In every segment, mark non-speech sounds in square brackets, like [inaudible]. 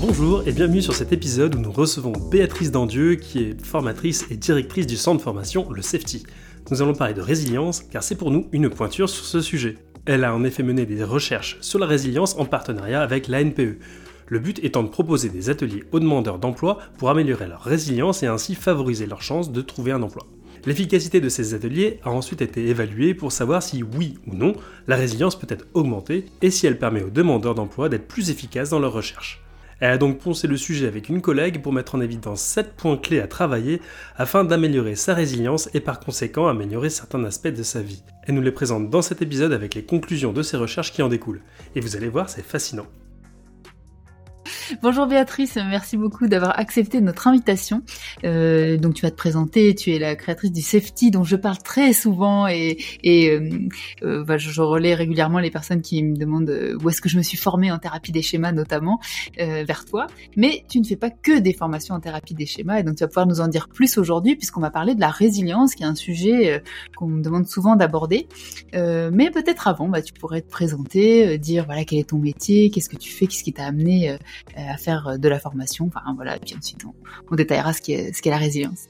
Bonjour et bienvenue sur cet épisode où nous recevons Béatrice Dandieu qui est formatrice et directrice du centre de formation Le Safety. Nous allons parler de résilience car c'est pour nous une pointure sur ce sujet. Elle a en effet mené des recherches sur la résilience en partenariat avec l'ANPE. Le but étant de proposer des ateliers aux demandeurs d'emploi pour améliorer leur résilience et ainsi favoriser leur chance de trouver un emploi. L'efficacité de ces ateliers a ensuite été évaluée pour savoir si oui ou non la résilience peut être augmentée et si elle permet aux demandeurs d'emploi d'être plus efficaces dans leur recherche. Elle a donc poncé le sujet avec une collègue pour mettre en évidence 7 points clés à travailler afin d'améliorer sa résilience et par conséquent améliorer certains aspects de sa vie. Elle nous les présente dans cet épisode avec les conclusions de ses recherches qui en découlent. Et vous allez voir, c'est fascinant. Bonjour Béatrice, merci beaucoup d'avoir accepté notre invitation. Euh, donc tu vas te présenter, tu es la créatrice du Safety dont je parle très souvent et, euh, euh bah, je, relais régulièrement les personnes qui me demandent où est-ce que je me suis formée en thérapie des schémas notamment vers toi. Mais tu ne fais pas que des formations en thérapie des schémas et donc tu vas pouvoir nous en dire plus aujourd'hui puisqu'on va parler de la résilience qui est un sujet qu'on me demande souvent d'aborder. mais peut-être avant, bah, tu pourrais te présenter, dire voilà quel est ton métier, qu'est-ce que tu fais, qu'est-ce qui t'a amené à faire euh, de la formation. Enfin voilà, et puis ensuite on, détaillera ce qu'est la résilience.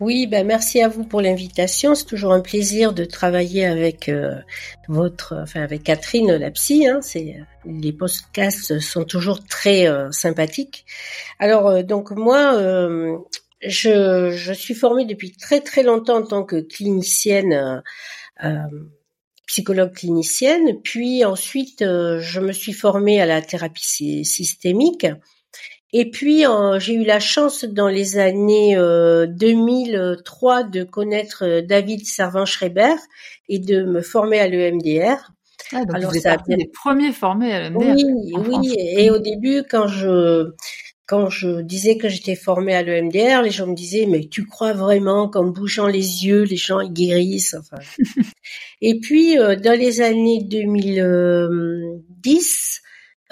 Oui, ben merci à vous pour l'invitation. C'est toujours un plaisir de travailler avec euh, votre, enfin avec Catherine la psy. Hein. c'est les podcasts sont toujours très euh, sympathiques. Alors donc moi, je, je suis formée depuis très très longtemps en tant que clinicienne psychologue clinicienne, puis ensuite euh, je me suis formée à la thérapie systémique. Et puis euh, j'ai eu la chance dans les années 2003 euh, de connaître David Servan-Schreiber et de me former à l'EMDR. Ah, donc Alors, vous êtes les premiers formés à l'EMDR. Oui, oui. Et au début, quand je quand je disais que j'étais formée à l'EMDR, les gens me disaient mais tu crois vraiment qu'en bougeant les yeux, les gens ils guérissent enfin. [laughs] Et puis euh, dans les années 2010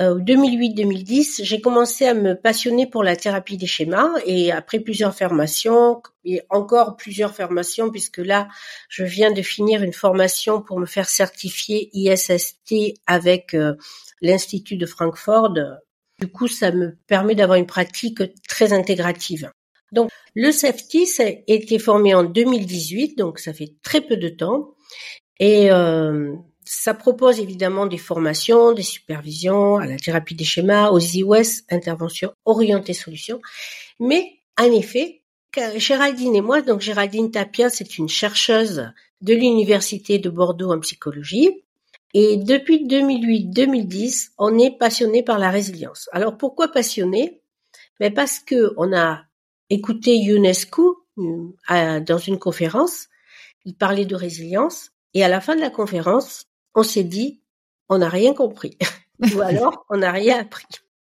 2008-2010, euh, j'ai commencé à me passionner pour la thérapie des schémas et après plusieurs formations et encore plusieurs formations puisque là je viens de finir une formation pour me faire certifier ISST avec euh, l'Institut de Francfort du coup, ça me permet d'avoir une pratique très intégrative. Donc, le safety, ça a été formé en 2018, donc ça fait très peu de temps. Et euh, ça propose évidemment des formations, des supervisions à la thérapie des schémas, aux IOS, interventions orientées solutions. Mais en effet, Géraldine et moi, donc Géraldine Tapia, c'est une chercheuse de l'université de Bordeaux en psychologie. Et depuis 2008-2010, on est passionné par la résilience. Alors pourquoi passionné? Mais parce que on a écouté UNESCO euh, dans une conférence, il parlait de résilience, et à la fin de la conférence, on s'est dit, on n'a rien compris, [laughs] ou alors on n'a rien appris.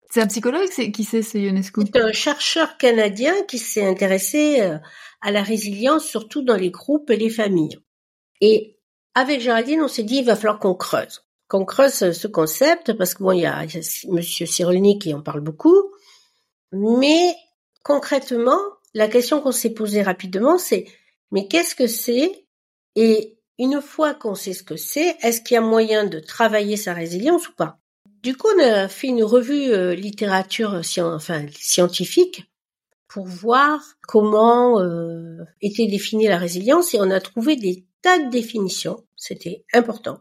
C'est un psychologue qui sait ce UNESCO C'est un chercheur canadien qui s'est intéressé euh, à la résilience, surtout dans les groupes et les familles. Et avec Géraldine, on s'est dit, il va falloir qu'on creuse. Qu'on creuse ce concept, parce que bon, il y a, Monsieur Cyrulnik qui en parle beaucoup. Mais, concrètement, la question qu'on s'est posée rapidement, c'est, mais qu'est-ce que c'est? Et une fois qu'on sait ce que c'est, est-ce qu'il y a moyen de travailler sa résilience ou pas? Du coup, on a fait une revue euh, littérature enfin, scientifique pour voir comment euh, était définie la résilience et on a trouvé des tas de définitions, c'était important.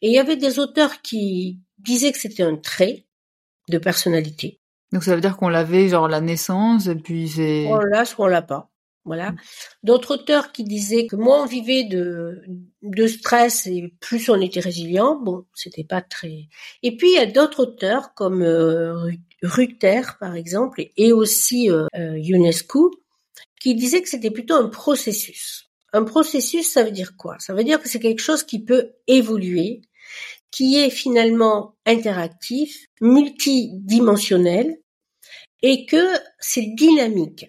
Et il y avait des auteurs qui disaient que c'était un trait de personnalité. Donc ça veut dire qu'on l'avait genre la naissance et puis c'est... On l'a, soit on l'a pas. Voilà. Mm. D'autres auteurs qui disaient que moins on vivait de, de stress et plus on était résilient. Bon, c'était pas très. Et puis il y a d'autres auteurs comme euh, Ruther par exemple et aussi euh, euh UNESCO qui disaient que c'était plutôt un processus. Un processus, ça veut dire quoi? Ça veut dire que c'est quelque chose qui peut évoluer, qui est finalement interactif, multidimensionnel, et que c'est dynamique.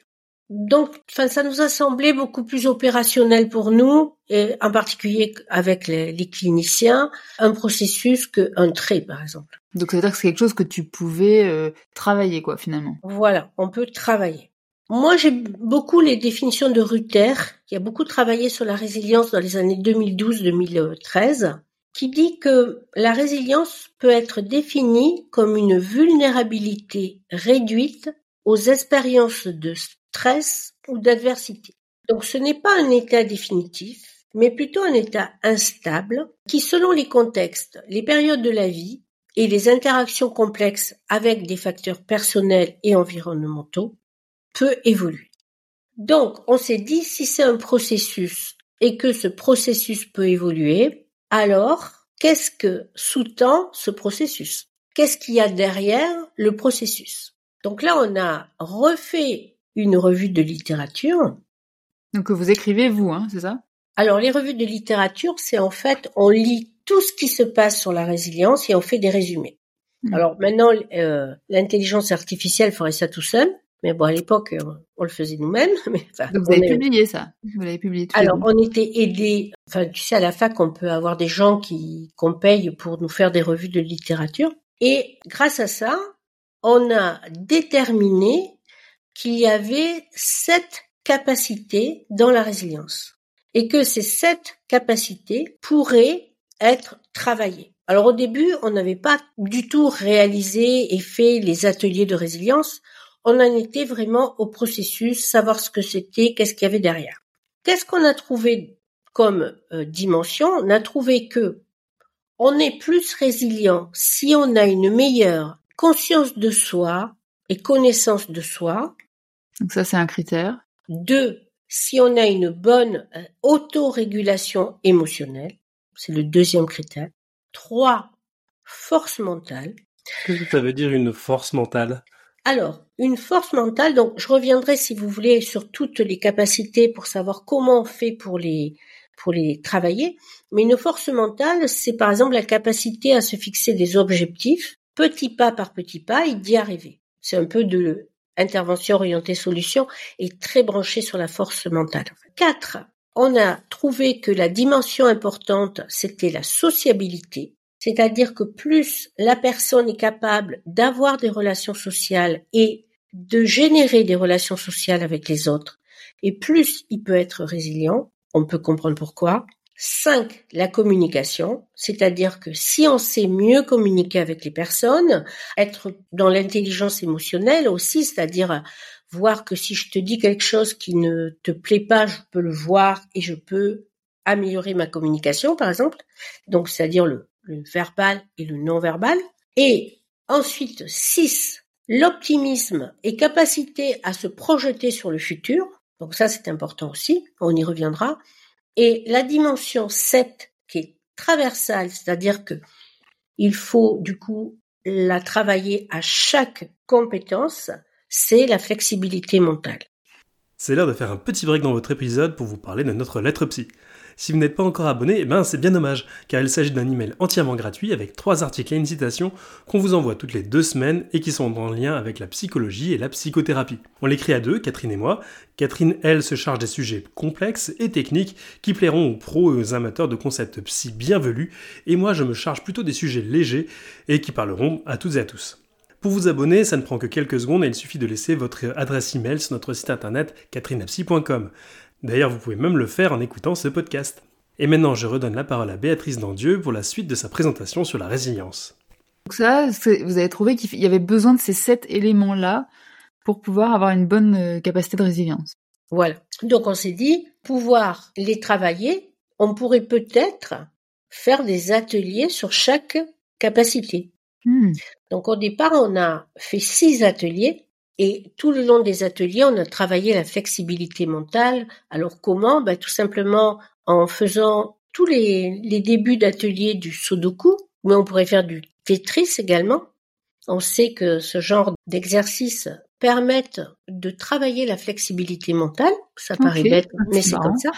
Donc, enfin, ça nous a semblé beaucoup plus opérationnel pour nous, et en particulier avec les, cliniciens, un processus qu'un trait, par exemple. Donc, ça veut dire que c'est quelque chose que tu pouvais euh, travailler, quoi, finalement. Voilà, on peut travailler. Moi, j'aime beaucoup les définitions de Ruther, qui a beaucoup travaillé sur la résilience dans les années 2012-2013. qui dit que la résilience peut être définie comme une vulnérabilité réduite aux expériences de stress ou d'adversité. Donc ce n'est pas un état définitif, mais plutôt un état instable qui, selon les contextes, les périodes de la vie et les interactions complexes avec des facteurs personnels et environnementaux, peut évoluer. Donc on s'est dit si c'est un processus et que ce processus peut évoluer, alors qu'est-ce que sous-tend ce processus? Qu'est-ce qu'il y a derrière le processus? Donc là, on a refait une revue de littérature. Donc vous écrivez vous, hein, c'est ça? Alors les revues de littérature, c'est en fait, on lit tout ce qui se passe sur la résilience et on fait des résumés. Hmm. Alors maintenant, euh, l'intelligence artificielle ferait ça tout seul. Mais bon, à l'époque, euh, on le faisait nous-mêmes. [laughs] Mais enfin, Donc vous avez publié ça Vous l'avez publié tout Alors, on était aidés. Enfin, tu sais, à la fac, on peut avoir des gens qui qu'on paye pour nous faire des revues de littérature. Et grâce à ça, on a déterminé qu'il y avait sept capacités dans la résilience et que ces sept capacités pourraient être travaillées. Alors au début, on n'avait pas du tout réalisé et fait les ateliers de résilience on en était vraiment au processus, savoir ce que c'était, qu'est-ce qu'il y avait derrière. Qu'est-ce qu'on a trouvé comme euh, dimension? On a trouvé que on est plus résilient si on a une meilleure conscience de soi et connaissance de soi. Donc ça, c'est un critère. Deux, si on a une bonne euh, autorégulation émotionnelle. C'est le deuxième critère. Trois, force mentale. Qu'est-ce que ça veut dire une force mentale? Alors, une force mentale, donc je reviendrai si vous voulez sur toutes les capacités pour savoir comment on fait pour les pour les travailler, mais une force mentale, c'est par exemple la capacité à se fixer des objectifs, petit pas par petit pas, et d'y arriver. C'est un peu de intervention orientée solution et très branché sur la force mentale. Quatre, on a trouvé que la dimension importante, c'était la sociabilité. C'est-à-dire que plus la personne est capable d'avoir des relations sociales et de générer des relations sociales avec les autres, et plus il peut être résilient, on peut comprendre pourquoi. Cinq, la communication, c'est-à-dire que si on sait mieux communiquer avec les personnes, être dans l'intelligence émotionnelle aussi, c'est-à-dire voir que si je te dis quelque chose qui ne te plaît pas, je peux le voir et je peux améliorer ma communication, par exemple. Donc, c'est-à-dire le le verbal et le non-verbal. Et ensuite, 6, l'optimisme et capacité à se projeter sur le futur. Donc ça, c'est important aussi, on y reviendra. Et la dimension 7, qui est traversale, c'est-à-dire que il faut du coup la travailler à chaque compétence, c'est la flexibilité mentale. C'est l'heure de faire un petit break dans votre épisode pour vous parler de notre lettre psy. Si vous n'êtes pas encore abonné, eh ben c'est bien dommage, car il s'agit d'un email entièrement gratuit avec trois articles et une citation qu'on vous envoie toutes les deux semaines et qui sont en lien avec la psychologie et la psychothérapie. On l'écrit à deux, Catherine et moi. Catherine, elle, se charge des sujets complexes et techniques qui plairont aux pros et aux amateurs de concepts psy bienvenus, et moi je me charge plutôt des sujets légers et qui parleront à toutes et à tous. Pour vous abonner, ça ne prend que quelques secondes et il suffit de laisser votre adresse email sur notre site internet catherinapsy.com. D'ailleurs, vous pouvez même le faire en écoutant ce podcast. Et maintenant, je redonne la parole à Béatrice Dandieu pour la suite de sa présentation sur la résilience. Donc ça, vous avez trouvé qu'il y avait besoin de ces sept éléments-là pour pouvoir avoir une bonne euh, capacité de résilience. Voilà. Donc on s'est dit, pouvoir les travailler, on pourrait peut-être faire des ateliers sur chaque capacité. Hmm. Donc au départ, on a fait six ateliers et tout le long des ateliers, on a travaillé la flexibilité mentale. Alors comment? Ben, Tout simplement en faisant tous les, les débuts d'ateliers du Sudoku, mais on pourrait faire du Tetris également. On sait que ce genre d'exercices permettent de travailler la flexibilité mentale. Ça paraît bête, mais c'est comme ça.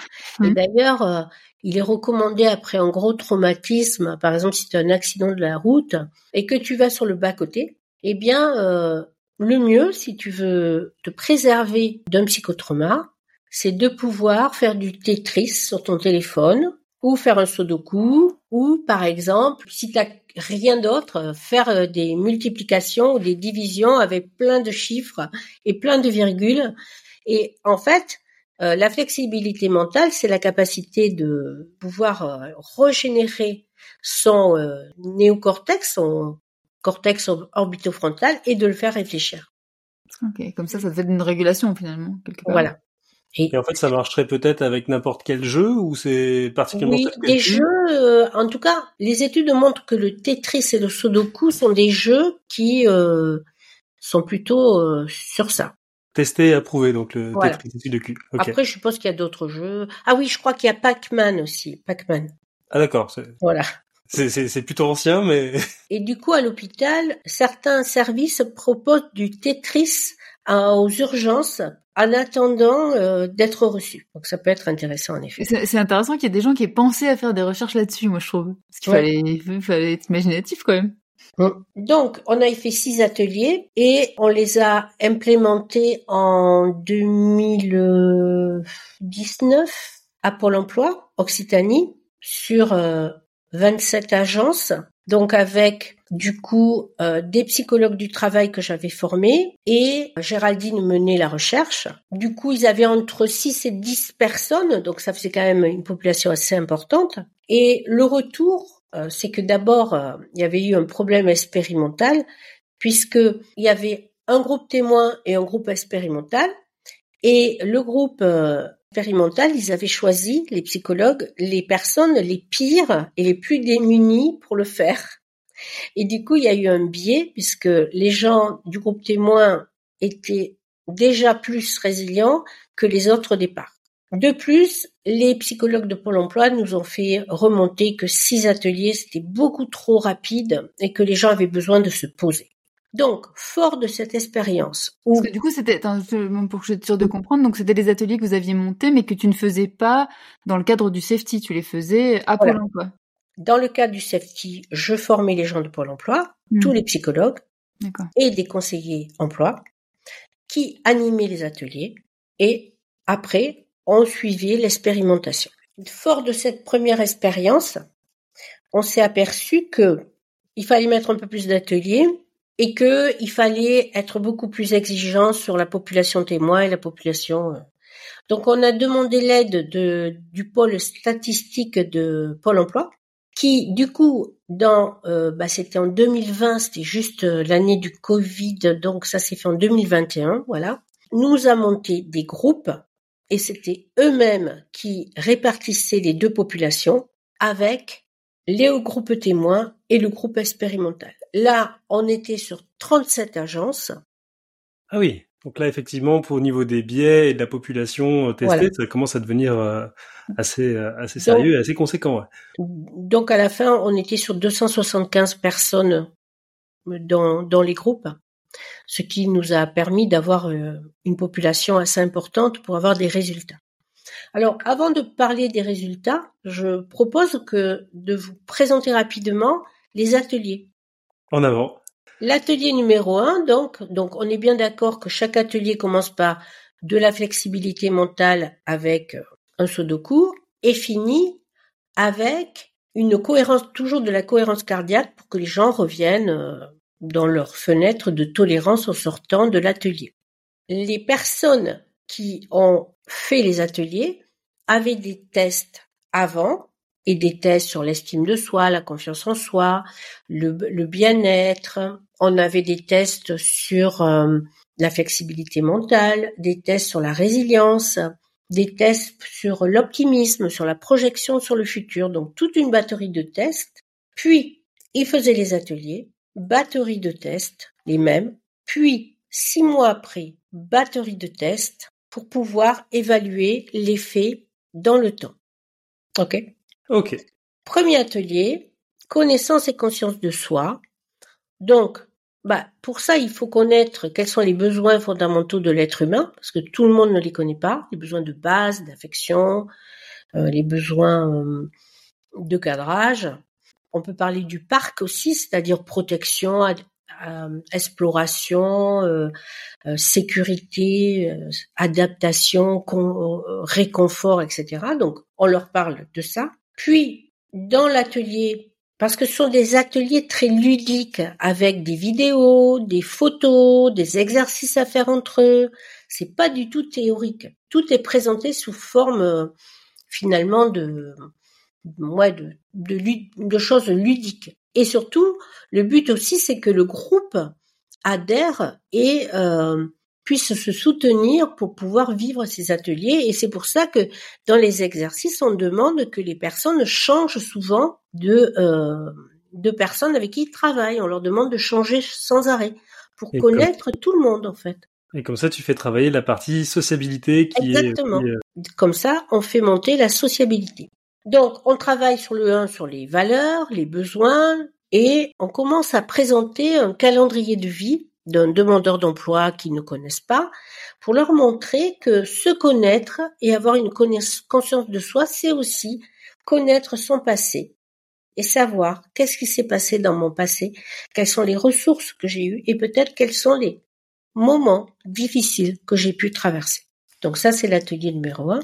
Et mmh. d'ailleurs, euh, il est recommandé après un gros traumatisme, par exemple si tu as un accident de la route et que tu vas sur le bas-côté, eh bien, euh, le mieux, si tu veux te préserver d'un psychotrauma, c'est de pouvoir faire du Tetris sur ton téléphone ou faire un sudoku ou par exemple, si tu rien d'autre, faire euh, des multiplications ou des divisions avec plein de chiffres et plein de virgules. Et en fait, euh, la flexibilité mentale, c'est la capacité de pouvoir euh, régénérer son néocortex, son cortex orbitofrontal, et de le faire réfléchir. Ok, comme ça, ça fait une régulation finalement quelque part. Voilà. Et, en fait, ça marcherait peut-être avec n'importe quel jeu ou c'est particulièrement Oui, des jeux. Euh, en tout cas, les études montrent que le Tetris et le Sudoku sont des jeux qui euh, sont plutôt euh, sur ça. Testé et approuvé, donc le Tetris et Sudoku. Après, je suppose qu'il y a d'autres jeux. Ah oui, je crois qu'il y a Pac-Man aussi. Pac-Man. Ah d'accord. Voilà. C'est plutôt ancien, mais. [laughs] Et du coup, à l'hôpital, certains services proposent du Tetris aux urgences en attendant euh, d'être reçu. Donc ça peut être intéressant en effet. C'est intéressant qu'il y ait des gens qui aient pensé à faire des recherches là-dessus, moi je trouve. Parce qu'il fallait, il fallait être imaginatif quand même. Donc, on a fait six ateliers et on les a implémentés en 2019 à Pôle Emploi, Occitanie, sur 27 euh, agences donc avec du coup euh, des psychologues du travail que j'avais formés et Géraldine menait la recherche. Du coup, ils avaient entre 6 et 10 personnes, donc ça faisait quand même une population assez importante. Et le retour, euh, c'est que d'abord, euh, il y avait eu un problème expérimental, puisque il y avait un groupe témoin et un groupe expérimental. Et le groupe expérimental, ils avaient choisi, les psychologues, les personnes les pires et les plus démunies pour le faire. Et du coup, il y a eu un biais puisque les gens du groupe témoin étaient déjà plus résilients que les autres départs. De plus, les psychologues de Pôle emploi nous ont fait remonter que six ateliers, c'était beaucoup trop rapide et que les gens avaient besoin de se poser. Donc, fort de cette expérience. Parce que du coup, c'était, pour que je sois sûre de comprendre, donc c'était des ateliers que vous aviez montés, mais que tu ne faisais pas dans le cadre du safety, tu les faisais à Pôle emploi. Dans le cadre du safety, je formais les gens de Pôle emploi, hmm. tous les psychologues et des conseillers emploi qui animaient les ateliers et après, on suivait l'expérimentation. Fort de cette première expérience, on s'est aperçu que il fallait mettre un peu plus d'ateliers et que il fallait être beaucoup plus exigeant sur la population témoin et la population. Euh. Donc on a demandé l'aide de du pôle statistique de Pôle Emploi, qui du coup dans euh, bah, c'était en 2020, c'était juste euh, l'année du Covid, donc ça s'est fait en 2021, voilà. Nous a monté des groupes et c'était eux-mêmes qui répartissaient les deux populations avec les groupes témoins et le groupe expérimental. Là, on était sur 37 agences. Ah oui, donc là, effectivement, pour au niveau des biais et de la population euh, testée, ça commence à devenir euh, assez, euh, assez sérieux et assez conséquent. Donc à la fin, on était sur 275 personnes dans, dans les groupes, ce qui nous a permis d'avoir une population assez importante pour avoir des résultats. Alors, avant de parler des résultats, je propose que de vous présenter rapidement les ateliers. En avant. L'atelier numéro un, donc, donc on est bien d'accord que chaque atelier commence par de la flexibilité mentale avec euh, un sudoku et finit avec une cohérence, toujours de la cohérence cardiaque pour que les gens reviennent euh, dans leur fenêtre de tolérance en sortant de l'atelier. Les personnes qui ont fait les ateliers avaient des tests avant et des tests sur l'estime de soi, la confiance en soi, le, bien-être. On avait des tests sur euh, la flexibilité mentale, des tests sur la résilience, des tests sur l'optimisme, sur la projection sur le futur. Donc toute une batterie de tests. Puis, ils faisaient les ateliers, batterie de tests, les mêmes. Puis, six mois après, batterie de tests pour pouvoir évaluer l'effet dans le temps. OK? Ok. Premier atelier, connaissance et conscience de soi. Donc, bah, pour ça, il faut connaître quels sont les besoins fondamentaux de l'être humain, parce que tout le monde ne les connaît pas. Les besoins de base, d'affection, euh, les besoins euh, de cadrage. On peut parler du parc aussi, c'est-à-dire protection, euh, exploration, sécurité, adaptation, réconfort, etc. Donc, on leur parle de ça. Puis, dans l'atelier, parce que ce sont des ateliers très ludiques avec des vidéos, des photos, des exercices à faire entre eux. C'est pas du tout théorique. Tout est présenté sous forme finalement de ouais, de, de, de choses ludiques. Et surtout, le but aussi, c'est que le groupe adhère et euh, puisse se soutenir pour pouvoir vivre ces ateliers. Et c'est pour ça que dans les exercices, on demande que les personnes changent souvent de, euh, de personnes avec qui ils travaillent. On leur demande de changer sans arrêt pour connaître tout le monde, en fait. Et comme ça, tu fais travailler la partie sociabilité qui Exactement. est... Euh, comme ça, on fait monter la sociabilité. Donc, on travaille sur le 1 sur les valeurs, les besoins, et on commence à présenter un calendrier de vie d'un demandeur d'emploi qui ne connaissent pas, pour leur montrer que se connaître et avoir une conscience de soi, c'est aussi connaître son passé et savoir qu'est-ce qui s'est passé dans mon passé, quelles sont les ressources que j'ai eues et peut-être quels sont les moments difficiles que j'ai pu traverser. Donc ça, c'est l'atelier numéro un.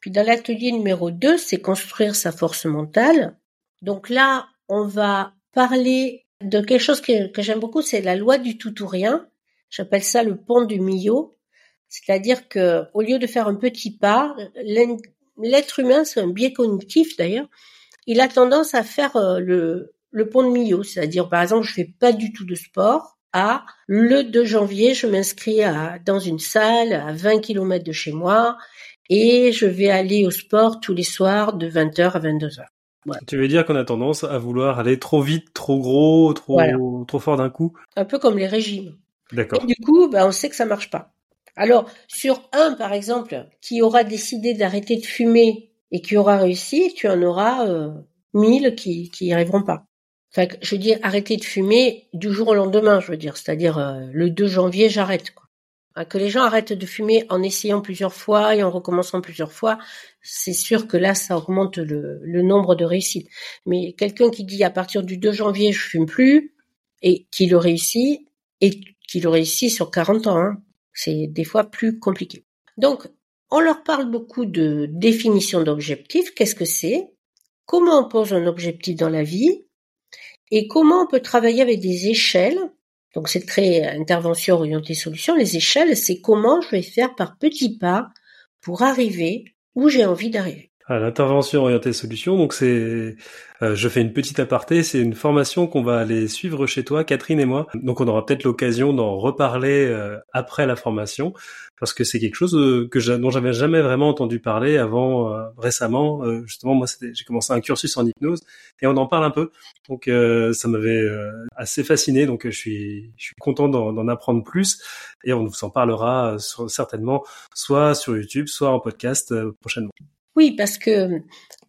Puis dans l'atelier numéro 2, c'est construire sa force mentale. Donc là, on va parler de quelque chose que, j'aime beaucoup, c'est la loi du tout ou rien. J'appelle ça le pont du milieu. C'est-à-dire que au lieu de faire un petit pas, l'être humain, c'est un biais cognitif d'ailleurs, il a tendance à faire euh, le, pont de milieu. C'est-à-dire, par exemple, je fais pas du tout de sport. À le 2 janvier, je m'inscris dans une salle à 20 km de chez moi et je vais aller au sport tous les soirs de 20h à 22h. Tu veux dire qu'on a tendance à vouloir aller trop vite, trop gros, trop, trop fort d'un coup? Un peu comme les régimes. D'accord. du coup, ben, on sait que ça marche pas. Alors, sur un, par exemple, qui aura décidé d'arrêter de fumer et qui aura réussi, tu en auras euh, mille qui qui y arriveront pas. Enfin, je veux dire, arrêter de fumer du jour au lendemain, je veux dire, c'est-à-dire euh, le 2 janvier, j'arrête. Quoi. Hein, que les gens arrêtent de fumer en essayant plusieurs fois et en recommençant plusieurs fois, c'est sûr que là, ça augmente le, nombre de réussites. Mais quelqu'un qui dit à partir du 2 janvier, je fume plus, et qui le réussit, et qui le réussit sur 40 ans, hein, c'est des fois plus compliqué. Donc, on leur parle beaucoup de définition d'objectif. Qu'est-ce que c'est? Comment on pose un objectif dans la vie? Et comment on peut travailler avec des échelles donc c'est très intervention orientée solution. Les échelles, c'est comment je vais faire par petits pas pour arriver où j'ai envie d'arriver. À l'intervention orientée solution, donc c'est, euh, je fais une petite aparté, c'est une formation qu'on va aller suivre chez toi, Catherine et moi. Donc on aura peut-être l'occasion d'en reparler euh, après la formation, parce que c'est quelque chose euh, que dont j'avais jamais vraiment entendu parler avant récemment. justement, moi, j'ai commencé un cursus en hypnose et on en parle un peu. Donc ça m'avait assez fasciné. Donc je suis, je suis content d'en apprendre plus et on vous en parlera certainement soit sur YouTube, soit en podcast prochainement. Oui, parce que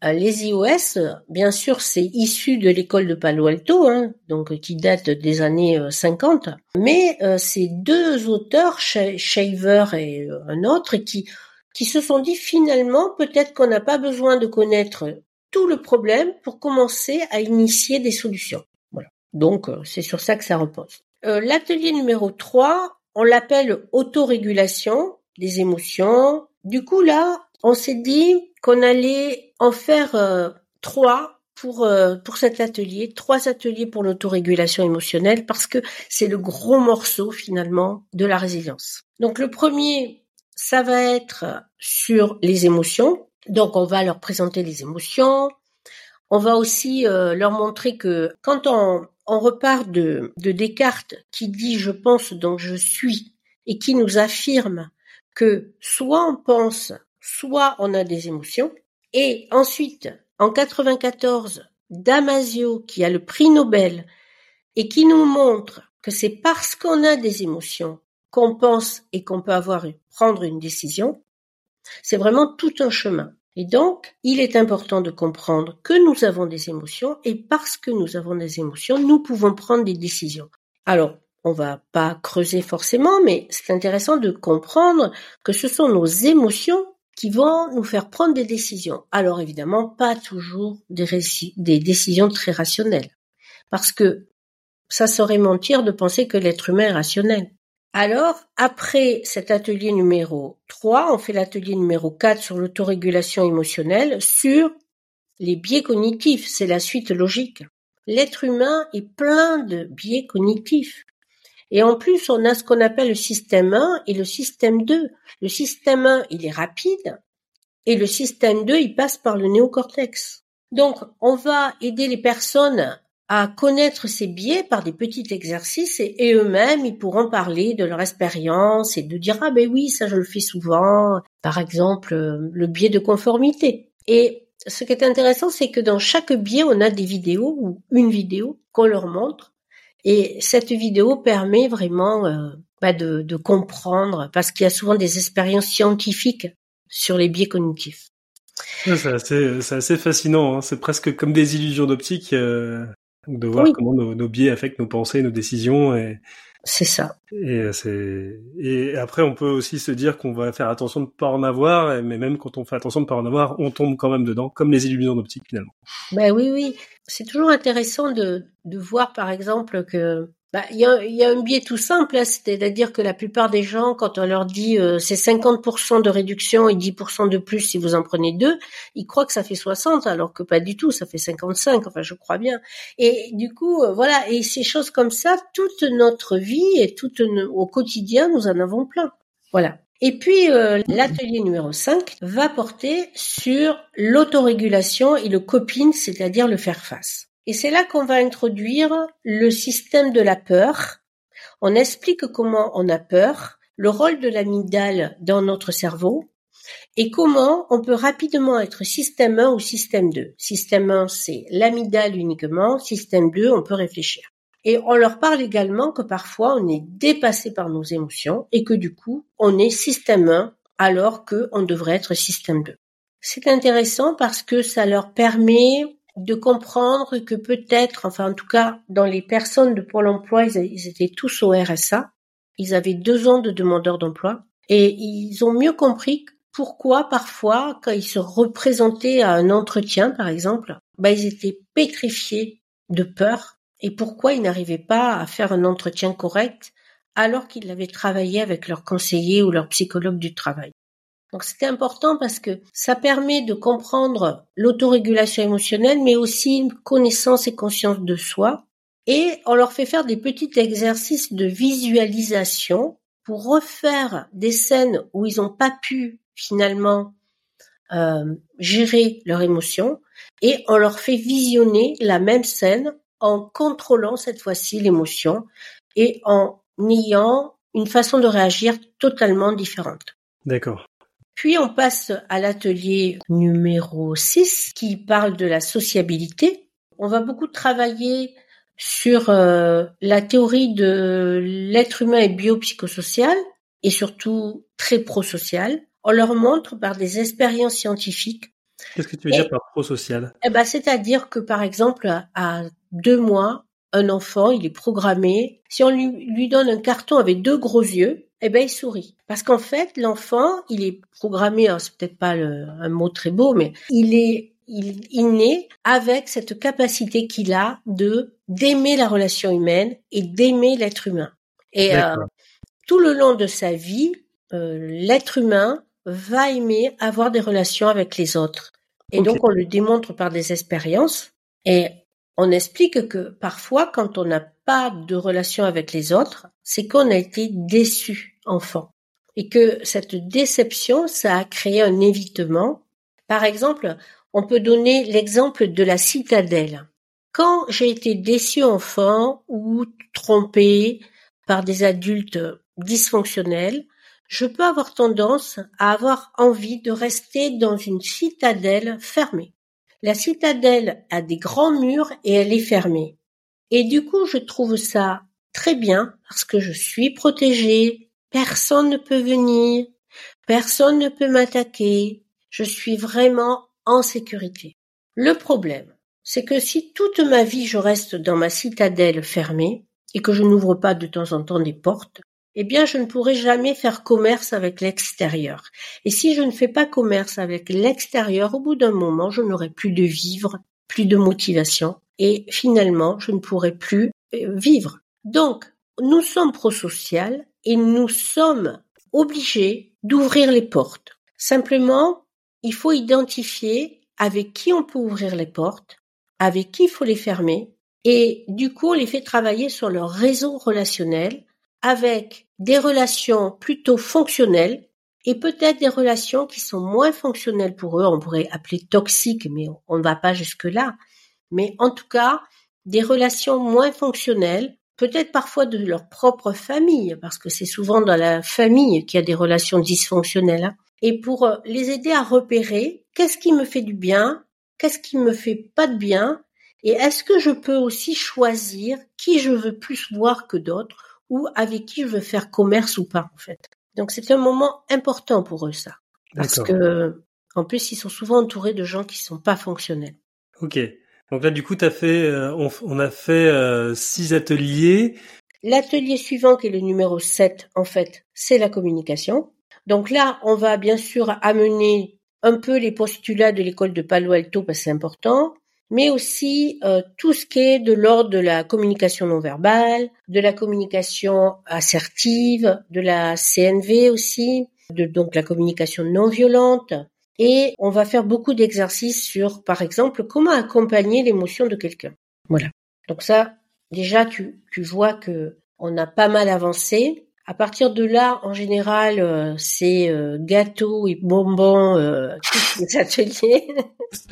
euh, les iOS, bien sûr, c'est issu de l'école de Palo Alto, hein, donc qui date des années 50. Euh, mais euh, ces deux auteurs, Shaver et un autre, qui qui se sont dit finalement peut-être qu'on n'a pas besoin de connaître tout le problème pour commencer à initier des solutions. Voilà. Donc c'est sur ça que ça repose. L'atelier numéro 3, on l'appelle autorégulation des émotions. Du coup là, on s'est dit qu'on allait en faire euh, trois pour euh, pour cet atelier, trois ateliers pour l'autorégulation émotionnelle parce que c'est le gros morceau finalement de la résilience. Donc le premier, ça va être sur les émotions. Donc on va leur présenter les émotions. On va aussi euh, leur montrer que quand on, on repart de, de Descartes qui dit je pense donc je suis et qui nous affirme que soit on pense soit on a des émotions. Et ensuite, en 94, Damasio, qui a le prix Nobel, et qui nous montre que c'est parce qu'on a des émotions qu'on pense et qu'on peut avoir prendre une décision, c'est vraiment tout un chemin. Et donc, il est important de comprendre que nous avons des émotions et parce que nous avons des émotions, nous pouvons prendre des décisions. Alors, on va pas creuser forcément, mais c'est intéressant de comprendre que ce sont nos émotions qui vont nous faire prendre des décisions. Alors évidemment, pas toujours des, décisions très rationnelles, parce que ça serait mentir de penser que l'être humain est rationnel. Alors, après cet atelier numéro 3, on fait l'atelier numéro 4 sur l'autorégulation émotionnelle, sur les biais cognitifs. C'est la suite logique. L'être humain est plein de biais cognitifs. Et en plus, on a ce qu'on appelle le système 1 et le système 2. Le système 1, il est rapide, et le système 2, il passe par le néocortex. Donc, on va aider les personnes à connaître ces biais par des petits exercices et, eux-mêmes, ils pourront parler de leur expérience et de dire ah ben oui, ça je le fais souvent. Par exemple, le biais de conformité. Et ce qui est intéressant, c'est que dans chaque biais, on a des vidéos ou une vidéo qu'on leur montre. Et cette vidéo permet vraiment euh, bah de, de comprendre, parce qu'il y a souvent des expériences scientifiques sur les biais cognitifs. c'est assez, c'est assez fascinant. Hein. C'est presque comme des illusions d'optique. Euh, de voir comment nos, biais affectent nos pensées, nos décisions. Et, c'est ça. Et, euh, c'est et après on peut aussi se dire qu'on va faire attention de pas en avoir, mais même quand on fait attention de pas en avoir, on tombe quand même dedans, comme les illusions d'optique finalement. Ben oui, oui. C'est toujours intéressant de, de voir par exemple que bah, il y, a, un biais tout simple, hein, c'est-à-dire que la plupart des gens, quand on leur dit euh, c'est 50% de réduction et 10% de plus si vous en prenez deux, ils croient que ça fait 60, alors que pas du tout, ça fait 55, enfin je crois bien. Et du coup, euh, voilà, et ces choses comme ça, toute notre vie et tout au quotidien, nous en avons plein. Voilà. Et puis euh, l'atelier numéro 5 va porter sur l'autorégulation et le coping, c'est-à-dire le faire face. Et c'est là qu'on va introduire le système de la peur. On explique comment on a peur, le rôle de l'amygdale dans notre cerveau et comment on peut rapidement être système 1 ou système 2. Système 1, c'est l'amygdale uniquement. Système 2, on peut réfléchir. Et on leur parle également que parfois on est dépassé par nos émotions et que du coup, on est système 1 alors qu'on devrait être système 2. C'est intéressant parce que ça leur permet de comprendre que peut-être, enfin en tout cas dans les personnes de Pôle emploi, ils, étaient tous au RSA, ils avaient deux ans de demandeurs d'emploi. Et ils ont mieux compris pourquoi parfois quand ils se représentaient à un entretien par exemple, bah, ils étaient pétrifiés de peur. Et pourquoi ils n'arrivaient pas à faire un entretien correct alors qu'ils avaient travaillé avec leur conseiller ou leur psychologue du travail. Donc c'était important parce que ça permet de comprendre l'autorégulation émotionnelle, mais aussi une connaissance et conscience de soi. Et on leur fait faire des petits exercices de visualisation pour refaire des scènes où ils n'ont pas pu finalement euh, gérer leurs émotions et on leur fait visionner la même scène en contrôlant cette fois-ci l'émotion et en ayant une façon de réagir totalement différente. D'accord. Puis on passe à l'atelier numéro 6 qui parle de la sociabilité. On va beaucoup travailler sur euh, la théorie de l'être humain est biopsychosocial et surtout très prosocial. On leur montre par des expériences scientifiques. Qu'est-ce que tu veux dire par prosocial? Eh ben, C'est-à-dire que par exemple, à deux mois, un enfant, il est programmé. Si on lui, lui donne un carton avec deux gros yeux, eh ben il sourit. Parce qu'en fait, l'enfant, il est programmé, c'est peut-être pas un mot très beau, mais il est, il, il naît avec cette capacité qu'il a de d'aimer la relation humaine et d'aimer l'être humain. Et euh, tout le long de sa vie, euh, l'être humain va aimer avoir des relations avec les autres. Et donc on le démontre par des expériences. Et on explique que parfois, quand on n'a pas de relation avec les autres, c'est qu'on a été déçu enfant. Et que cette déception, ça a créé un évitement. Par exemple, on peut donner l'exemple de la citadelle. Quand j'ai été déçu enfant ou trompé par des adultes dysfonctionnels, je peux avoir tendance à avoir envie de rester dans une citadelle fermée. La citadelle a des grands murs et elle est fermée. Et du coup, je trouve ça très bien parce que je suis protégée, personne ne peut venir, personne ne peut m'attaquer, je suis vraiment en sécurité. Le problème, c'est que si toute ma vie je reste dans ma citadelle fermée et que je n'ouvre pas de temps en temps des portes, eh bien je ne pourrai jamais faire commerce avec l'extérieur. Et si je ne fais pas commerce avec l'extérieur, au bout d'un moment, je n'aurai plus de vivre, plus de motivation, et finalement, je ne pourrai plus euh, vivre. Donc, nous sommes prosocial et nous sommes obligés d'ouvrir les portes. Simplement, il faut identifier avec qui on peut ouvrir les portes, avec qui il faut les fermer, et du coup, on les fait travailler sur leur réseau relationnel avec des relations plutôt fonctionnelles et peut-être des relations qui sont moins fonctionnelles pour eux, on pourrait appeler toxiques, mais on ne va pas jusque-là. Mais en tout cas, des relations moins fonctionnelles, peut-être parfois de leur propre famille, parce que c'est souvent dans la famille qu'il y a des relations dysfonctionnelles, hein. et pour euh, les aider à repérer qu'est-ce qui me fait du bien, qu'est-ce qui me fait pas de bien, et est-ce que je peux aussi choisir qui je veux plus voir que d'autres, ou avec qui je veux faire commerce ou pas, en fait. Donc c'est un moment important pour eux, ça. Parce que, en plus, ils sont souvent entourés de gens qui sont pas fonctionnels. Ok. Donc là, du coup, fait, euh, on, a fait euh, six ateliers. L'atelier suivant, qui est le numéro 7, en fait, c'est la communication. Donc là, on va bien sûr amener un peu les postulats de l'école de Palo Alto, parce que c'est important mais aussi euh, tout ce qui est de l'ordre de la communication non verbale, de la communication assertive, de la CNV aussi, de donc la communication non violente. Et on va faire beaucoup d'exercices sur, par exemple, comment accompagner l'émotion de quelqu'un. Voilà. Donc ça, déjà, tu, vois que on a pas mal avancé. À partir de là, en général, euh, c'est euh, gâteaux et bonbons euh, tous les [laughs] ateliers.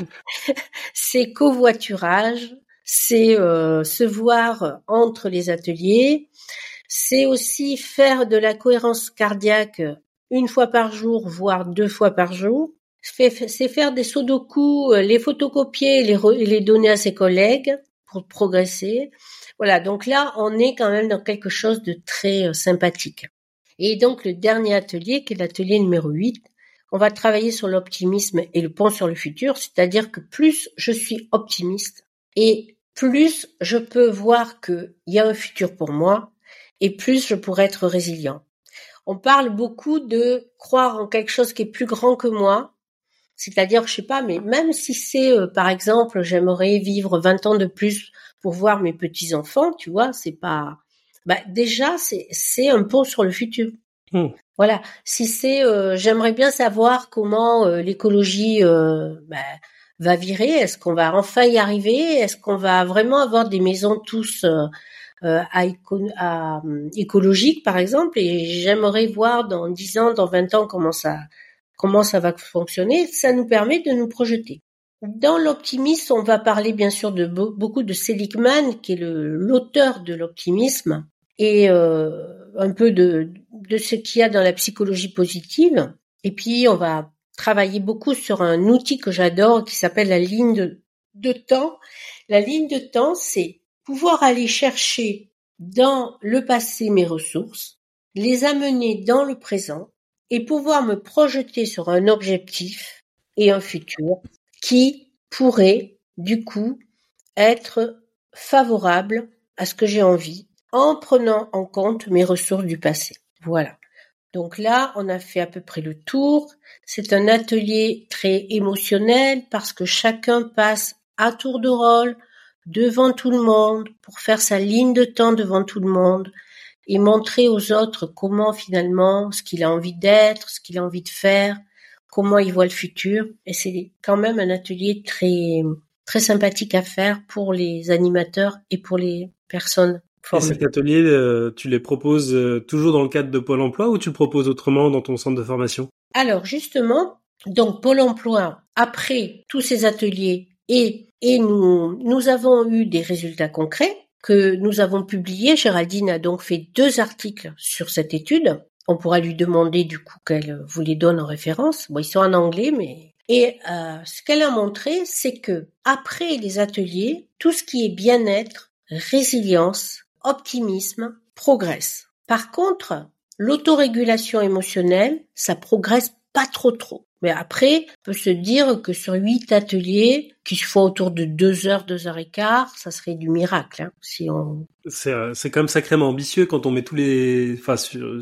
[laughs] c'est covoiturage, c'est se voir entre les ateliers. C'est aussi faire de la cohérence cardiaque une fois par jour, voire deux fois par jour. C'est faire des sudoku, les photocopier et les, les donner à ses collègues pour progresser. Voilà, donc là, on est quand même dans quelque chose de très euh, sympathique. Et donc le dernier atelier, qui est l'atelier numéro 8, on va travailler sur l'optimisme et le pont sur le futur, c'est-à-dire que plus je suis optimiste et plus je peux voir qu'il y a un futur pour moi et plus je pourrai être résilient. On parle beaucoup de croire en quelque chose qui est plus grand que moi, c'est-à-dire, je sais pas, mais même si c'est, euh, par exemple, j'aimerais vivre 20 ans de plus pour voir mes petits enfants, tu vois, c'est pas. Bah, déjà, c'est c'est un pont sur le futur. Hmm. Voilà. Si c'est, euh, j'aimerais bien savoir comment euh, l'écologie euh, bah, va virer. Est-ce qu'on va enfin y arriver Est-ce qu'on va vraiment avoir des maisons tous à, à écologiques, par exemple Et j'aimerais voir dans 10 ans, dans 20 ans, comment ça comment ça va fonctionner. Ça nous permet de nous projeter. Dans l'optimisme, on va parler bien sûr de beaucoup de Seligman, qui est l'auteur de l'optimisme, et euh, un peu de, ce qu'il y a dans la psychologie positive. Et puis, on va travailler beaucoup sur un outil que j'adore qui s'appelle la ligne de temps. La ligne de temps, c'est pouvoir aller chercher dans le passé mes ressources, les amener dans le présent et pouvoir me projeter sur un objectif et un futur qui pourrait, du coup, être favorable à ce que j'ai envie en prenant en compte mes ressources du passé. Voilà. Donc là, on a fait à peu près le tour. C'est un atelier très émotionnel parce que chacun passe à tour de rôle devant tout le monde pour faire sa ligne de temps devant tout le monde et montrer aux autres comment finalement ce qu'il a envie d'être, ce qu'il a envie de faire, comment il voit le futur. Et c'est quand même un atelier très très sympathique à faire pour les animateurs et pour les personnes formées. Et cet atelier, euh, tu les proposes euh, toujours dans le cadre de Pôle Emploi ou tu le proposes autrement dans ton centre de formation? Alors justement, donc Pôle Emploi, après tous ces ateliers et et nous nous avons eu des résultats concrets que nous avons publiés. Géraldine a donc fait deux articles sur cette étude on pourra lui demander du coup qu'elle vous les donne en référence. Bon, ils sont en anglais, mais et euh, ce qu'elle a montré, c'est que après les ateliers, tout ce qui est bien-être, résilience, optimisme progresse. Par contre, l'autorégulation émotionnelle, ça progresse pas trop trop. Mais après, on peut se dire que sur huit ateliers, qui se font autour de deux heures, deux heures et quart, ça serait du miracle. Hein, si on... C'est, euh, c'est quand même sacrément ambitieux quand on met tous les, enfin,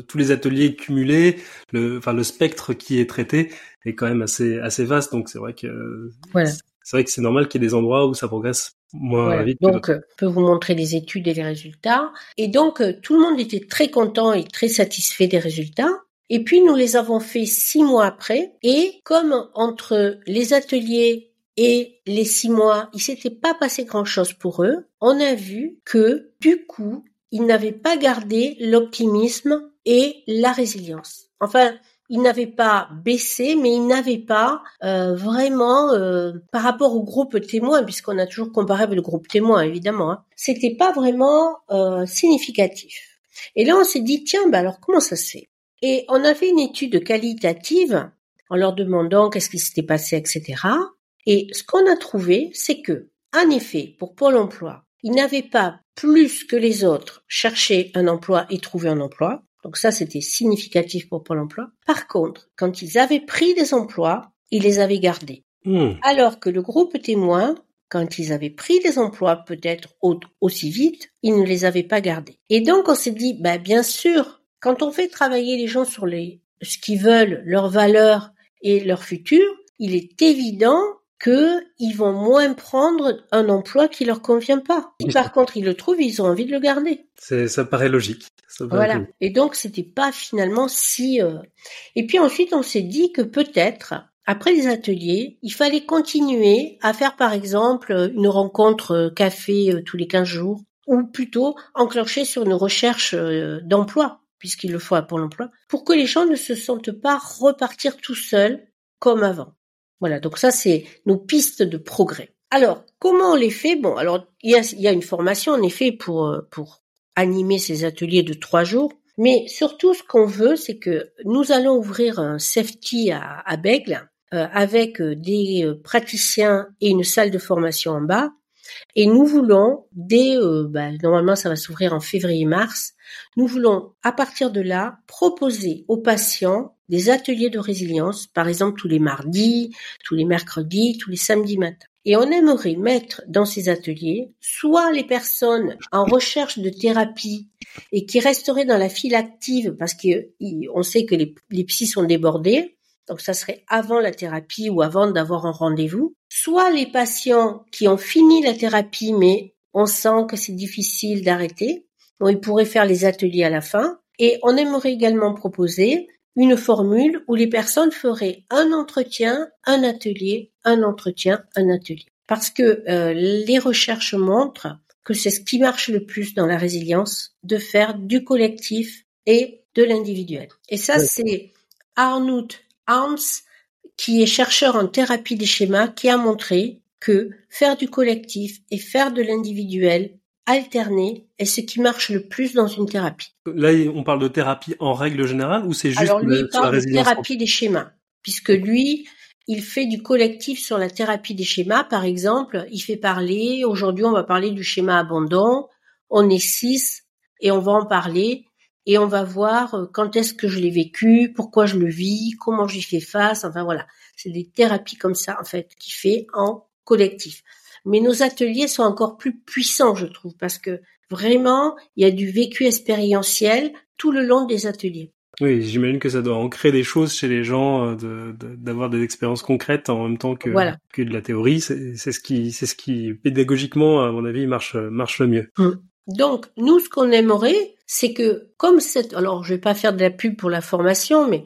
tous les ateliers cumulés, le, enfin, le spectre qui est traité est quand même assez, assez vaste. Donc c'est vrai que, voilà. c'est vrai que c'est normal qu'il y ait des endroits où ça progresse moins vite. Donc, je peux vous montrer les études et les résultats. Et donc, euh, tout le monde était très content et très satisfait des résultats. Et puis nous les avons fait six mois après. Et comme entre les ateliers et les six mois, il s'était pas passé grand chose pour eux, on a vu que du coup, ils n'avaient pas gardé l'optimisme et la résilience. Enfin, il n'avait pas baissé, mais il n'avait pas euh, vraiment, euh, par rapport au groupe témoin, puisqu'on a toujours comparé avec le groupe témoin, évidemment, hein, c'était pas vraiment euh, significatif. Et là, on s'est dit, tiens, bah alors comment ça se fait? Et on a fait une étude qualitative en leur demandant qu'est-ce qui s'était passé, etc. Et ce qu'on a trouvé, c'est que, en effet, pour Pôle Emploi, ils n'avaient pas plus que les autres cherché un emploi et trouvé un emploi. Donc ça, c'était significatif pour Pôle emploi. Par contre, quand ils avaient pris des emplois, ils les avaient gardés. Hmm. Alors que le groupe témoin, quand ils avaient pris des emplois peut-être aussi vite, ils ne les avaient pas gardés. Et donc on s'est dit, bah, bien sûr, quand on fait travailler les gens sur les, ce qu'ils veulent, leurs valeurs et leur futur, il est évident qu'ils vont moins prendre un emploi qui leur convient pas. par contre ils le trouvent, ils ont envie de le garder. ça paraît logique. voilà. Et donc c'était pas finalement si. Euh, et puis ensuite on s'est dit que peut-être après les ateliers, il fallait continuer à faire par exemple une rencontre euh, café euh, tous les 15 jours, ou plutôt enclencher sur une recherche d'emploi, puisqu'il le faut pour l'emploi, pour que les gens ne se sentent pas repartir tout seuls comme avant. Voilà, donc ça c'est nos pistes de progrès. Alors, comment on les fait? Bon, alors il y a, une formation en effet pour euh, pour animer ces ateliers de trois jours, mais surtout ce qu'on veut, c'est que nous allons ouvrir un safety à, à Bègle euh, avec euh, des praticiens et une salle de formation en bas. Et nous voulons, dès, bah, normalement ça va s'ouvrir en février-mars, nous voulons à partir de là proposer aux patients des ateliers de résilience, par exemple tous les mardis, tous les mercredis, tous les samedis matins. Et on aimerait mettre dans ces ateliers soit les personnes en recherche de thérapie et qui resteraient dans la file active parce qu'on sait que les, les psys sont débordés, donc ça serait avant la thérapie ou avant d'avoir un rendez-vous, soit les patients qui ont fini la thérapie mais on sent que c'est difficile d'arrêter, donc ils pourraient faire les ateliers à la fin, et on aimerait également proposer une formule où les personnes feraient un entretien, un atelier, un entretien, un atelier. Parce que euh, les recherches montrent que c'est ce qui marche le plus dans la résilience, de faire du collectif et de l'individuel. Et ça, c'est Arnout Hans, qui est chercheur en thérapie des schémas, qui a montré que faire du collectif et faire de l'individuel alterner est ce qui marche le plus dans une thérapie. Là, on parle de thérapie en règle générale ou c'est juste Alors lui, il parle de thérapie des schémas, puisque lui, il fait du collectif sur la thérapie des schémas. Par exemple, il fait parler, aujourd'hui on va parler du schéma abondant, on est six et on va en parler et on va voir euh, quand est-ce que je l'ai vécu, pourquoi je le vis, comment j'y fais face, enfin voilà. C'est des thérapies comme ça, en fait, qui fait en collectif. Mais nos ateliers sont encore plus puissants, je trouve, parce que vraiment, il y a du vécu expérientiel tout le long des ateliers. Oui, j'imagine que ça doit ancrer des choses chez les gens, euh, d'avoir des expériences concrètes en même temps que, que de la théorie. C'est ce qui, c'est ce qui pédagogiquement, à mon avis, marche marche le mieux. Mmh. Donc, nous, ce qu'on aimerait, c'est que comme cette, alors je vais pas faire de la pub pour la formation, mais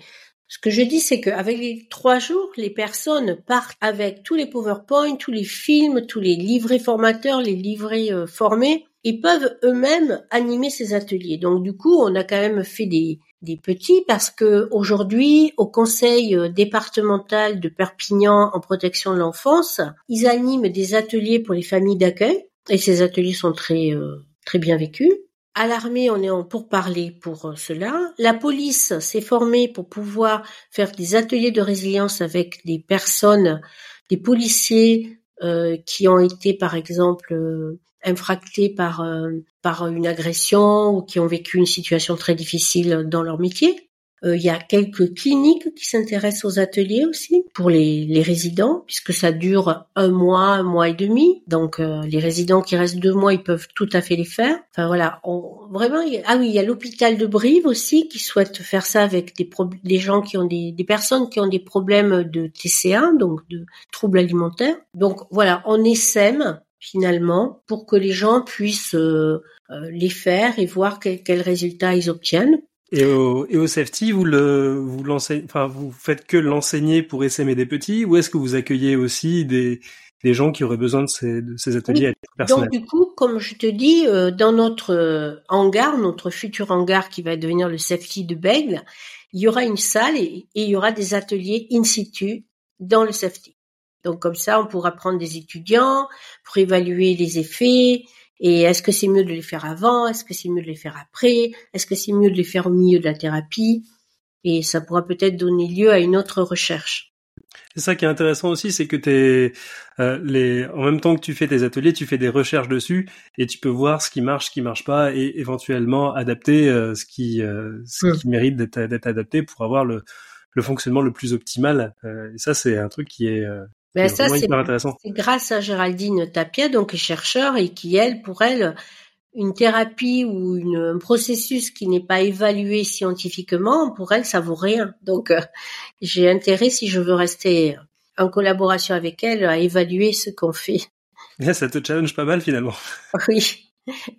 ce que je dis, c'est qu'avec les trois jours, les personnes partent avec tous les PowerPoint, tous les films, tous les livrets formateurs, les livrets euh, formés, et peuvent eux-mêmes animer ces ateliers. Donc du coup, on a quand même fait des, des petits parce que aujourd'hui, au conseil euh, départemental de Perpignan en protection de l'enfance, ils animent des ateliers pour les familles d'accueil, et ces ateliers sont très euh, très bien vécus. À l'armée, on est en pourparler pour euh, cela. La police s'est formée pour pouvoir faire des ateliers de résilience avec des personnes, des policiers euh, qui ont été, par exemple, euh, infractés par par une agression ou qui ont vécu une situation très difficile dans leur métier. Euh, il y a quelques cliniques qui s'intéressent aux ateliers aussi pour les, les, résidents, puisque ça dure un mois, un mois et demi. Donc euh, les résidents qui restent deux mois, ils peuvent tout à fait les faire. Enfin voilà, on, vraiment. ah oui, il y a l'hôpital de Brive aussi qui souhaite faire ça avec des, des gens qui ont des, des personnes qui ont des problèmes de TCA, donc de troubles alimentaires. Donc voilà, on essaime finalement pour que les gens puissent euh, les faire et voir quels résultats ils obtiennent. Et au, et au safety, vous le, vous l'enseignez, enfin, vous faites que l'enseigner pour essaimer des petits, ou est-ce que vous accueillez aussi des, des gens qui auraient besoin de ces, de ces ateliers personnels Donc du coup, comme je te dis, euh, dans notre euh, hangar, notre futur hangar qui va devenir le safety de Bègle, il y aura une salle et, il y aura des ateliers in situ dans le safety. Donc comme ça, on pourra prendre des étudiants pour évaluer les effets. Et est-ce que c'est mieux de les faire avant? Est-ce que c'est mieux de les faire après? Est-ce que c'est mieux de les faire au milieu de la thérapie? Et ça pourra peut-être donner lieu à une autre recherche. C'est ça qui est intéressant aussi, c'est que t'es euh, les en même temps que tu fais tes ateliers, tu fais des recherches dessus et tu peux voir ce qui marche, ce qui marche pas et éventuellement adapter euh, ce qui euh, ce qui mérite d'être d'être adapté pour avoir le le fonctionnement le plus optimal. et ça c'est un truc qui est ben ça, c'est grâce à Géraldine Tapia, donc chercheur, et qui, elle, pour elle, une thérapie ou une, un processus qui n'est pas évalué scientifiquement, pour elle, ça vaut rien. Donc, euh, j'ai intérêt, si je veux rester en collaboration avec elle, à évaluer ce qu'on fait. [laughs] ça te challenge pas mal finalement. [laughs] Oui.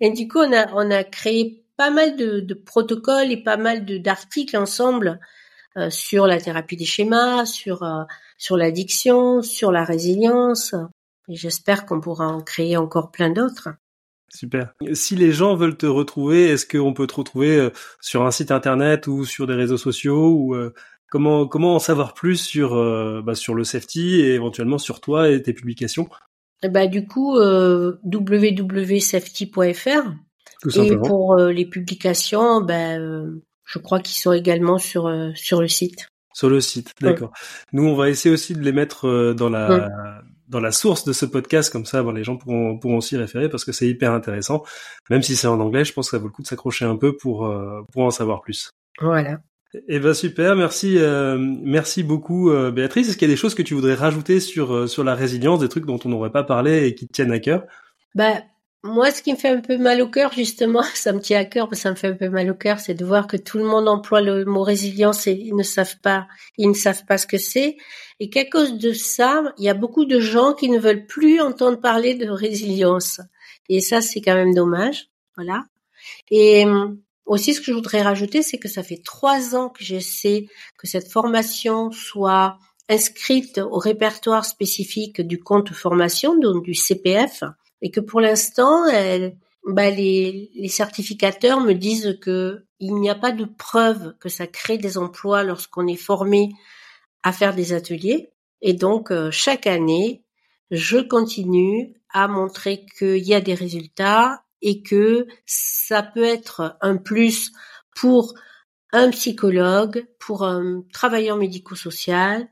Et du coup, on a, on a créé pas mal de, de protocoles et pas mal d'articles ensemble sur la thérapie des schémas, sur euh, sur l'addiction, sur la résilience. Et j'espère qu'on pourra en créer encore plein d'autres. Super. Si les gens veulent te retrouver, est-ce qu'on peut te retrouver euh, sur un site internet ou sur des réseaux sociaux ou euh, comment comment en savoir plus sur euh, bah, sur le safety et éventuellement sur toi et tes publications? Bah du coup www.safety.fr et pour les publications, ben je crois qu'ils sont également sur sur le site. Sur le site, d'accord. Nous, on va essayer aussi de les mettre dans la dans la source de ce podcast, comme ça, bon, les gens pourront, pourront s'y référer parce que c'est hyper intéressant. Même si c'est en anglais, je pense que ça vaut le coup de s'accrocher un peu pour, euh, pour en savoir plus. Voilà. Eh ben super, merci, euh, merci beaucoup euh, Béatrice. Est-ce qu'il y a des choses que tu voudrais rajouter sur sur la résilience, des trucs dont on n'aurait pas parlé et qui te tiennent à cœur? Bah moi, ce qui me fait un peu mal au cœur, justement, [laughs] ça me tient à cœur, parce que ça me fait un peu mal au cœur, c'est de voir que tout le monde emploie le mot résilience et ils ne savent pas, ils ne savent pas ce que c'est. Et qu'à cause de ça, il y a beaucoup de gens qui ne veulent plus entendre parler de résilience. Et ça, c'est quand même dommage. Voilà. Et hum, aussi, ce que je voudrais rajouter, c'est que ça fait trois ans que j'essaie que cette formation soit inscrite au répertoire spécifique du compte formation, donc du CPF et que pour l'instant, bah, les, les, certificateurs me disent que il n'y a pas de preuve que ça crée des emplois lorsqu'on est formé à faire des ateliers. Et donc, euh, chaque année, je continue à montrer qu'il y a des résultats et que ça peut être un plus pour un psychologue, pour un travailleur médico-social,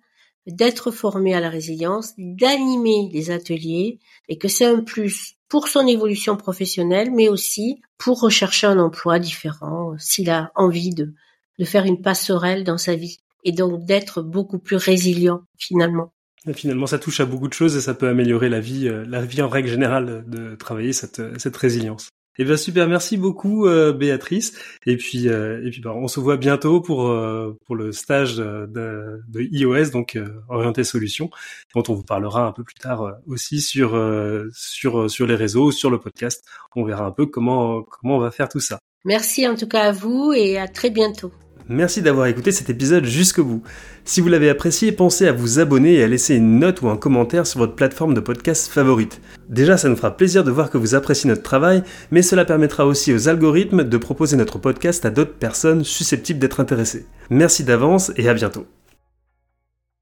d'être formé à la résilience, d'animer les ateliers et que c'est un plus pour son évolution professionnelle, mais aussi pour rechercher un emploi différent s'il a envie de, de faire une passerelle dans sa vie et donc d'être beaucoup plus résilient finalement. finalement, ça touche à beaucoup de choses et ça peut améliorer la vie, euh, la vie en règle générale de travailler cette, cette résilience. Eh bien super, merci beaucoup euh, Béatrice. Et puis euh, et puis bah, on se voit bientôt pour euh, pour le stage de, de iOS donc orienté solutions dont on vous parlera un peu plus tard aussi sur sur sur les réseaux, sur le podcast. On verra un peu comment comment on va faire tout ça. Merci en tout cas à vous et à très bientôt. Merci d'avoir écouté cet épisode jusqu'au bout. Si vous l'avez apprécié, pensez à vous abonner et à laisser une note ou un commentaire sur votre plateforme de podcast favorite. Déjà, ça nous fera plaisir de voir que vous appréciez notre travail, mais cela permettra aussi aux algorithmes de proposer notre podcast à d'autres personnes susceptibles d'être intéressées. Merci d'avance et à bientôt.